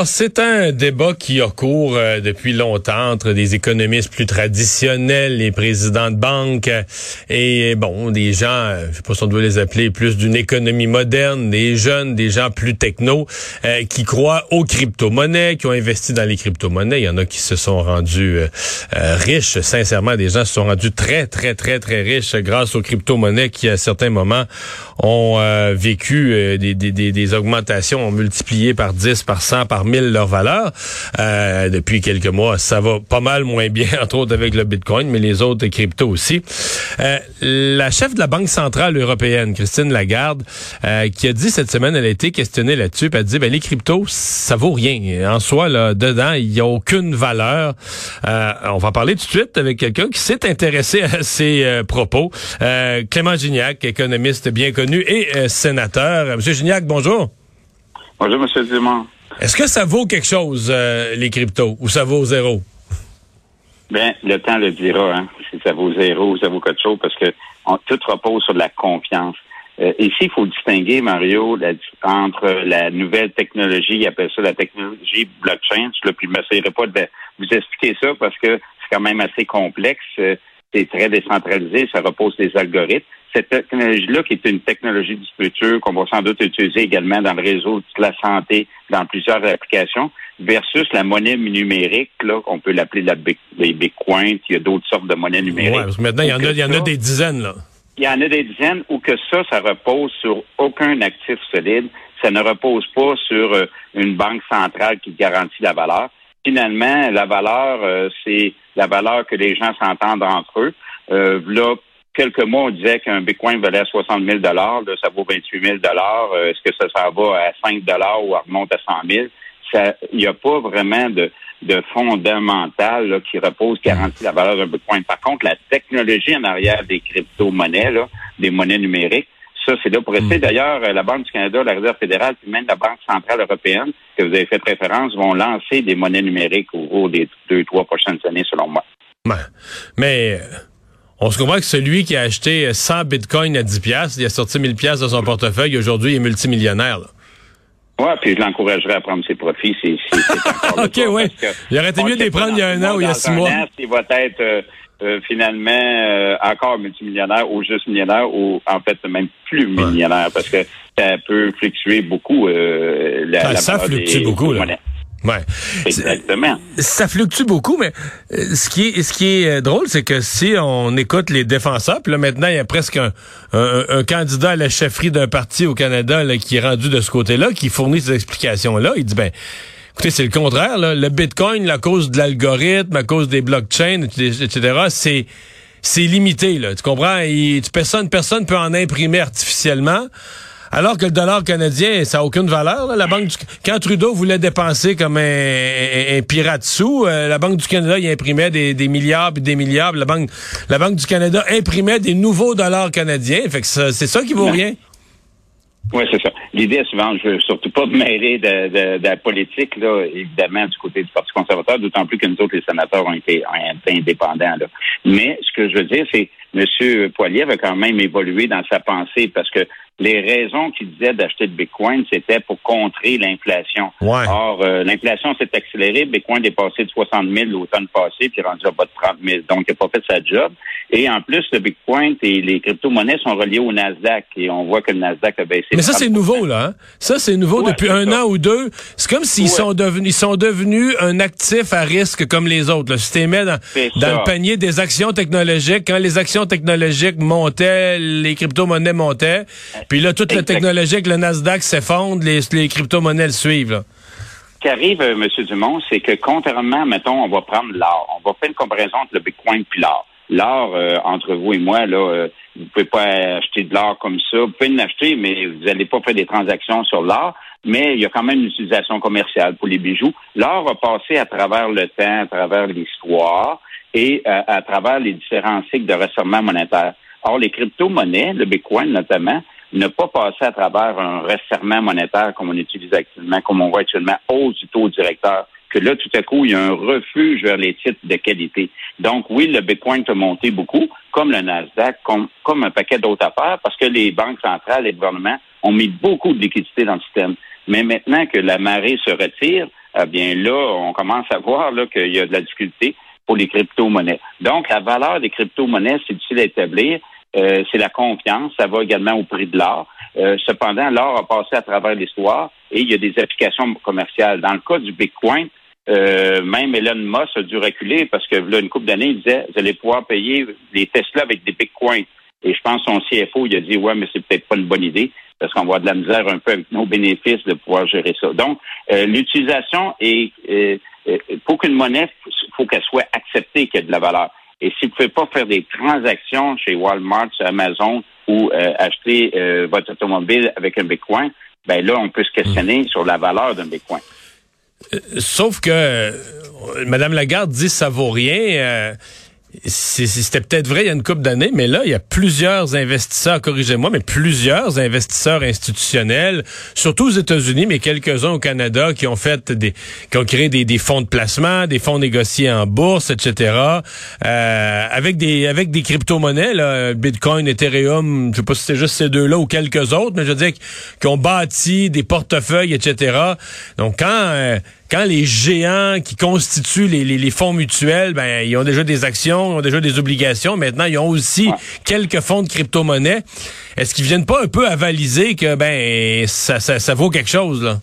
Ah, c'est un débat qui a cours euh, depuis longtemps entre des économistes plus traditionnels, les présidents de banque et bon, des gens, euh, je sais pas si on doit les appeler plus d'une économie moderne, des jeunes, des gens plus techno euh, qui croient aux crypto-monnaies, qui ont investi dans les crypto-monnaies. Il y en a qui se sont rendus riches, sincèrement, des gens se sont rendus très, très, très, très riches grâce aux crypto-monnaies qui, à certains moments, ont vécu des, des augmentations, ont multiplié par 10, par 100, par mille leur valeur. Euh, depuis quelques mois, ça va pas mal moins bien, entre autres avec le Bitcoin, mais les autres cryptos aussi. Euh, la chef de la Banque centrale européenne, Christine Lagarde, euh, qui a dit cette semaine, elle a été questionnée là-dessus, elle a dit, ben, les cryptos, ça vaut rien. En soi, là, dedans, il n'y a aucune valeur. on va parler tout de suite avec quelqu'un qui s'est intéressé à ces propos. Clément Gignac, économiste bien connu et sénateur. Monsieur Gignac, bonjour. Bonjour, Monsieur Dumont. Est-ce que ça vaut quelque chose, euh, les cryptos, ou ça vaut zéro? Bien, le temps le dira, hein, si ça vaut zéro ou ça vaut quelque chose, parce que tout repose sur la confiance. Euh, ici, il faut distinguer, Mario, entre la nouvelle technologie, il appelle ça la technologie blockchain. Je ne m'essayerai pas de vous expliquer ça parce que c'est quand même assez complexe. Euh, c'est très décentralisé, ça repose sur des algorithmes cette technologie-là, qui est une technologie du futur, qu'on va sans doute utiliser également dans le réseau de la santé, dans plusieurs applications, versus la monnaie numérique, là, qu'on peut l'appeler la les Bitcoin, il y a d'autres sortes de monnaies numériques. Ouais, parce que maintenant, il y, en a, il y en a des dizaines, là. Il y en a des dizaines où que ça, ça repose sur aucun actif solide. Ça ne repose pas sur euh, une banque centrale qui garantit la valeur. Finalement, la valeur, euh, c'est la valeur que les gens s'entendent entre eux. Euh, là, quelques mois, on disait qu'un Bitcoin valait 60 000 là, ça vaut 28 000 euh, Est-ce que ça, va à 5 ou remonte à 100 000 Il n'y a pas vraiment de, de fondamental qui repose, garantit la valeur d'un Bitcoin. Par contre, la technologie en arrière des crypto-monnaies, des monnaies numériques, ça, c'est là pour rester. Hmm. D'ailleurs, la Banque du Canada, la Réserve fédérale, puis même la Banque centrale européenne, que vous avez fait référence, vont lancer des monnaies numériques au cours des deux, trois prochaines années, selon moi. mais on se comprend que celui qui a acheté 100 bitcoins à 10 pièces, il a sorti 1000 pièces de son portefeuille, aujourd'hui il est multimillionnaire. Oui, puis je l'encouragerais à prendre ses profits. C'est, OK, oui. Il aurait été mieux de les prendre il y a un an ou il y a six mois. il va être euh, euh, finalement euh, encore multimillionnaire ou juste millionnaire ou en fait même plus millionnaire parce que ça peut fluctuer beaucoup. la, ah, ça fluctue beaucoup. Là. Ouais. Exactement. Ça fluctue beaucoup, mais euh, ce qui est ce qui est euh, drôle, c'est que si on écoute les défenseurs, puis là maintenant il y a presque un, un, candidat à la chefferie d'un parti au Canada là, qui est rendu de ce côté-là, qui fournit ces explications-là. Il dit ben écoutez, c'est le contraire. Là. Le Bitcoin, à cause de l'algorithme, à cause des blockchains, etc., c'est c'est limité. Là. Tu comprends? tu, personne, personne peut en imprimer artificiellement. Alors que le dollar canadien, ça n'a aucune valeur. La banque Quand Trudeau voulait dépenser comme un, pirate sous, euh, la Banque du Canada il imprimait des, milliards et des milliards. La banque, la banque du Canada imprimait des nouveaux dollars canadiens. Fait que c'est ça qui vaut rien. Oui, c'est ça. L'idée est souvent, je veux surtout pas me mêler de, la politique, là, évidemment, du côté du Parti conservateur, d'autant plus que nous autres, les sénateurs, ont été, indépendants. Là. Mais ce que je veux dire, c'est M. Poilier a quand même évolué dans sa pensée parce que les raisons qu'ils disaient d'acheter de Bitcoin, c'était pour contrer l'inflation. Or, euh, l'inflation s'est accélérée. Bitcoin est passé de 60 000 l'automne passé, puis rendu à bas de 30 000. Donc, il n'a pas fait sa job. Et en plus, le Bitcoin et les crypto-monnaies sont reliés au Nasdaq. Et on voit que le Nasdaq a baissé. Mais ça, c'est nouveau, là. Hein? Ça, c'est nouveau depuis un an ou deux. C'est comme s'ils sont devenus, ils sont devenus un actif à risque comme les autres. Là. Si tu dans, dans le panier des actions technologiques, quand les actions technologiques montaient, les crypto-monnaies montaient. Puis là, toute la technologie le Nasdaq s'effondre, les, les crypto-monnaies le suivent. Ce qui arrive, euh, M. Dumont, c'est que contrairement, mettons, on va prendre l'or. On va faire une comparaison entre le Bitcoin et l'or. L'or, euh, entre vous et moi, là, euh, vous pouvez pas acheter de l'or comme ça. Vous pouvez l'acheter, mais vous n'allez pas faire des transactions sur l'or. Mais il y a quand même une utilisation commerciale pour les bijoux. L'or a passé à travers le temps, à travers l'histoire et à travers les différents cycles de resserrement monétaire. Or, les crypto-monnaies, le Bitcoin notamment, ne pas passer à travers un resserrement monétaire comme on utilise actuellement, comme on voit actuellement, hausse du taux directeur, que là, tout à coup, il y a un refuge vers les titres de qualité. Donc, oui, le Bitcoin a monté beaucoup, comme le Nasdaq, comme, comme un paquet d'autres affaires, parce que les banques centrales et les gouvernements ont mis beaucoup de liquidités dans le système. Mais maintenant que la marée se retire, eh bien là, on commence à voir qu'il y a de la difficulté pour les crypto-monnaies. Donc, la valeur des crypto-monnaies, c'est difficile à établir. Euh, c'est la confiance. Ça va également au prix de l'or. Euh, cependant, l'or a passé à travers l'histoire et il y a des applications commerciales. Dans le cas du Bitcoin, euh, même Elon Musk a dû reculer parce que là, une couple d'années, il disait vous allez pouvoir payer les Tesla avec des Bitcoins. Et je pense son CFO, il a dit ouais, mais c'est peut-être pas une bonne idée parce qu'on va avoir de la misère un peu avec nos bénéfices de pouvoir gérer ça. Donc, l'utilisation est pour qu'une monnaie, faut qu'elle soit acceptée qu'il y ait de la valeur. Et si vous ne pouvez pas faire des transactions chez Walmart, chez Amazon ou euh, acheter euh, votre automobile avec un Bitcoin, ben là, on peut se questionner sur la valeur d'un Bitcoin. Euh, sauf que Mme Lagarde dit ça vaut rien. C'était peut-être vrai il y a une couple d'années, mais là, il y a plusieurs investisseurs, corrigez-moi, mais plusieurs investisseurs institutionnels, surtout aux États-Unis, mais quelques-uns au Canada, qui ont fait des, qui ont créé des, fonds de placement, des fonds négociés en bourse, etc., euh, avec des, avec des crypto-monnaies, Bitcoin, Ethereum, je sais pas si c'est juste ces deux-là ou quelques autres, mais je veux dire, qui ont bâti des portefeuilles, etc. Donc, quand, euh, quand les géants qui constituent les, les, fonds mutuels, ben, ils ont déjà des actions, ils ont déjà des obligations. Maintenant, ils ont aussi quelques fonds de crypto-monnaie. Est-ce qu'ils viennent pas un peu avaliser que ben ça, ça, ça vaut quelque chose, là?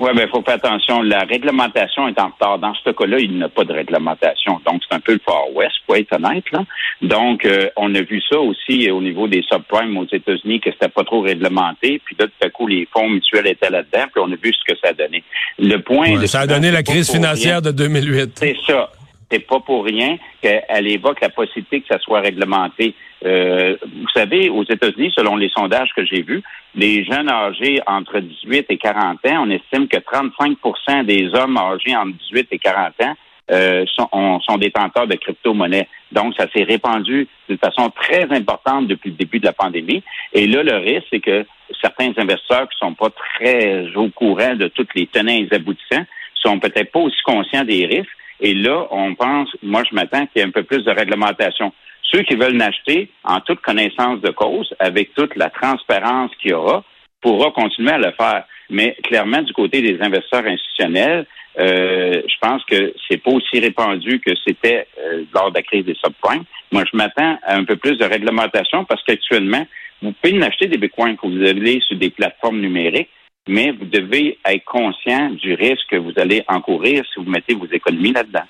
Oui, mais il faut faire attention. La réglementation est en retard. Dans ce cas-là, il n'y a pas de réglementation. Donc, c'est un peu le Far West, pour être honnête. Là. Donc, euh, on a vu ça aussi au niveau des subprimes aux États-Unis, que c'était pas trop réglementé. Puis là, tout à coup, les fonds mutuels étaient là-dedans. Puis on a vu ce que ça a donné. Le point... ça a donné la crise financière de 2008. C'est ça. C'est pas pour rien qu'elle évoque la possibilité que ça soit réglementé. Euh, vous savez, aux États-Unis, selon les sondages que j'ai vus, les jeunes âgés entre 18 et 40 ans, on estime que 35% des hommes âgés entre 18 et 40 ans euh, sont, sont, détenteurs de crypto-monnaies. Donc, ça s'est répandu de façon très importante depuis le début de la pandémie. Et là, le risque, c'est que certains investisseurs qui sont pas très au courant de toutes les tenants et aboutissants sont peut-être pas aussi conscients des risques. Et là, on pense, moi, je m'attends qu'il y ait un peu plus de réglementation. Ceux qui veulent l'acheter en toute connaissance de cause, avec toute la transparence qu'il y aura, pourra continuer à le faire. Mais clairement, du côté des investisseurs institutionnels, euh, je pense que c'est pas aussi répandu que c'était euh, lors de la crise des subprimes. Moi, je m'attends à un peu plus de réglementation parce qu'actuellement, vous pouvez acheter des bitcoins que vous allez sur des plateformes numériques, mais vous devez être conscient du risque que vous allez encourir si vous mettez vos économies là-dedans.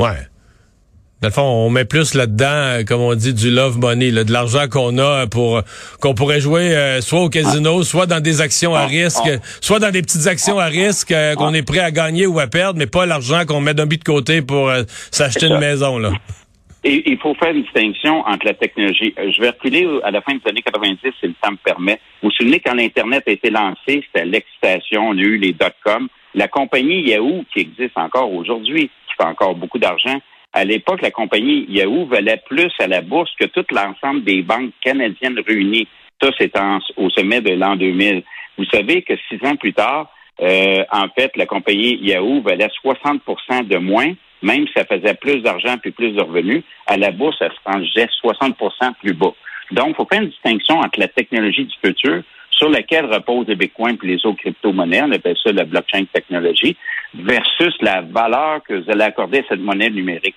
Ouais. Dans le fond, on met plus là-dedans, euh, comme on dit, du love money, de l'argent qu'on a pour qu'on pourrait jouer euh, soit au casino, soit dans des actions à ah, risque, ah. soit dans des petites actions à risque euh, qu'on ah. est prêt à gagner ou à perdre, mais pas l'argent qu'on met d'un but de côté pour s'acheter une maison. Là. Et il faut faire une distinction entre la technologie. Je vais reculer à la fin des années 90, si le temps me permet. Vous vous souvenez, quand l'Internet a été lancé, c'était l'excitation, on a eu les dot-com. La compagnie Yahoo, qui existe encore aujourd'hui, qui fait encore beaucoup d'argent, à l'époque, la compagnie Yahoo valait plus à la bourse que tout l'ensemble des banques canadiennes réunies. Ça, c'est au sommet de l'an 2000. Vous savez que six ans plus tard, euh, en fait, la compagnie Yahoo valait 60% de moins, même si ça faisait plus d'argent puis plus de revenus. À la bourse, ça se rangeait 60% plus bas. Donc, il faut faire une distinction entre la technologie du futur sur laquelle reposent les bitcoins et les autres crypto-monnaies, on appelle ça la blockchain technologie, versus la valeur que vous allez accorder à cette monnaie numérique.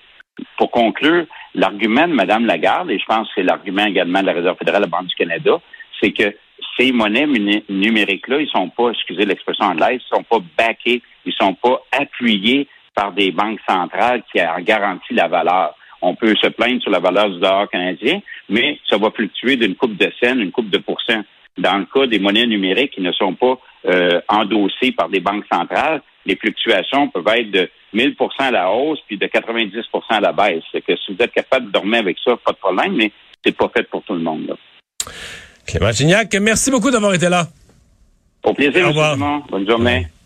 Pour conclure, l'argument de Mme Lagarde, et je pense que c'est l'argument également de la Réserve fédérale de la Banque du Canada, c'est que ces monnaies numériques-là, ils sont pas, excusez l'expression anglaise, ils sont pas backés, ils sont pas appuyés par des banques centrales qui en garantissent la valeur. On peut se plaindre sur la valeur du dollar canadien, mais ça va fluctuer d'une coupe de scènes, une coupe de pourcents. Dans le cas des monnaies numériques qui ne sont pas euh, endossées par des banques centrales, les fluctuations peuvent être de 1000% à la hausse puis de 90% à la baisse. C'est que si vous êtes capable de dormir avec ça, pas de problème, mais c'est pas fait pour tout le monde. Là. Clément Gignac, merci beaucoup d'avoir été là. Au plaisir, Au revoir. Bonne journée.